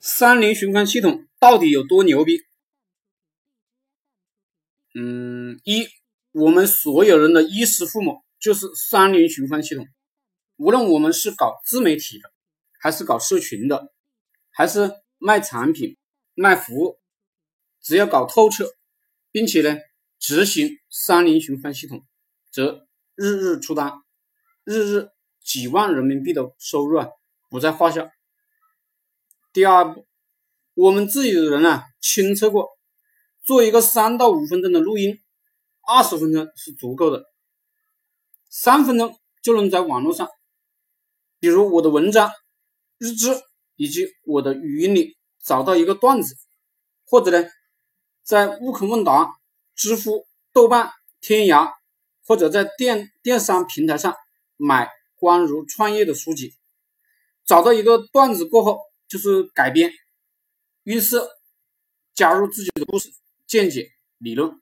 三零循环系统到底有多牛逼？嗯，一，我们所有人的衣食父母就是三零循环系统。无论我们是搞自媒体的，还是搞社群的，还是卖产品、卖服务，只要搞透彻，并且呢执行三零循环系统，则日日出单，日日几万人民币的收入啊，不在话下。第二步，我们自己的人啊，亲测过，做一个三到五分钟的录音，二十分钟是足够的，三分钟就能在网络上，比如我的文章、日志以及我的语音里找到一个段子，或者呢，在悟空问答、知乎、豆瓣、天涯，或者在电电商平台上买关于创业的书籍，找到一个段子过后。就是改编、预设、加入自己的故事、见解、理论，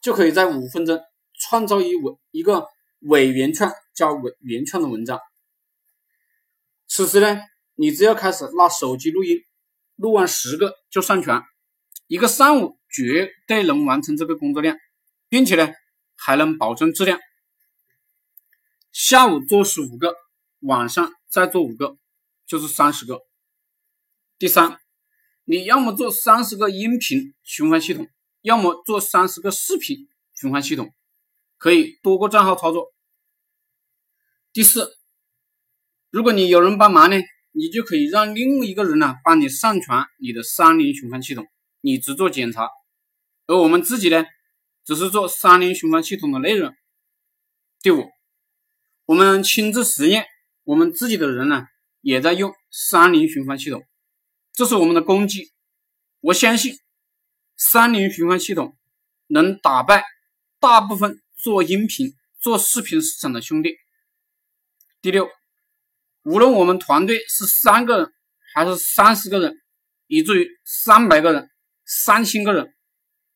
就可以在五分钟创造一文一个伪原创加伪原创的文章。此时呢，你只要开始拿手机录音，录完十个就上传，一个上午绝对能完成这个工作量，并且呢还能保证质量。下午做十五个，晚上再做五个，就是三十个。第三，你要么做三十个音频循环系统，要么做三十个视频循环系统，可以多个账号操作。第四，如果你有人帮忙呢，你就可以让另一个人呢帮你上传你的三零循环系统，你只做检查，而我们自己呢，只是做三零循环系统的内容。第五，我们亲自实验，我们自己的人呢也在用三零循环系统。这是我们的功绩，我相信三零循环系统能打败大部分做音频、做视频市场的兄弟。第六，无论我们团队是三个人还是三十个人，以至于三百个人、三千个人，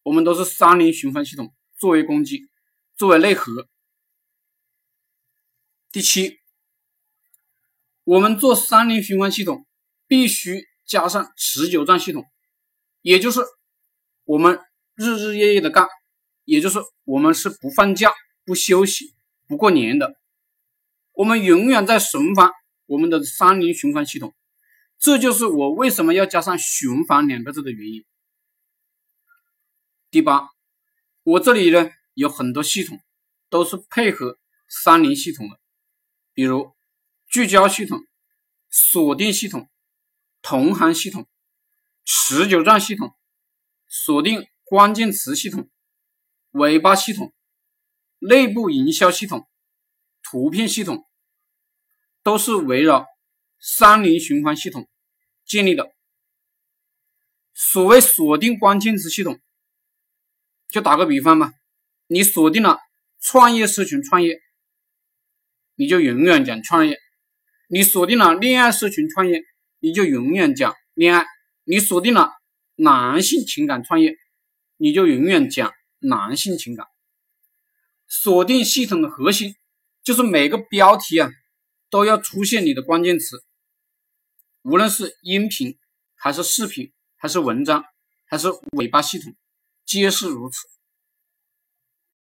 我们都是三零循环系统作为攻击，作为内核。第七，我们做三零循环系统必须。加上持久战系统，也就是我们日日夜夜的干，也就是我们是不放假、不休息、不过年的，我们永远在循环我们的三零循环系统。这就是我为什么要加上“循环”两个字的原因。第八，我这里呢有很多系统都是配合三零系统的，比如聚焦系统、锁定系统。同行系统、持久战系统、锁定关键词系统、尾巴系统、内部营销系统、图片系统，都是围绕三零循环系统建立的。所谓锁定关键词系统，就打个比方吧，你锁定了创业社群创业，你就永远讲创业；你锁定了恋爱社群创业。你就永远讲恋爱，你锁定了男性情感创业，你就永远讲男性情感。锁定系统的核心就是每个标题啊都要出现你的关键词，无论是音频还是视频，还是文章，还是尾巴系统，皆是如此。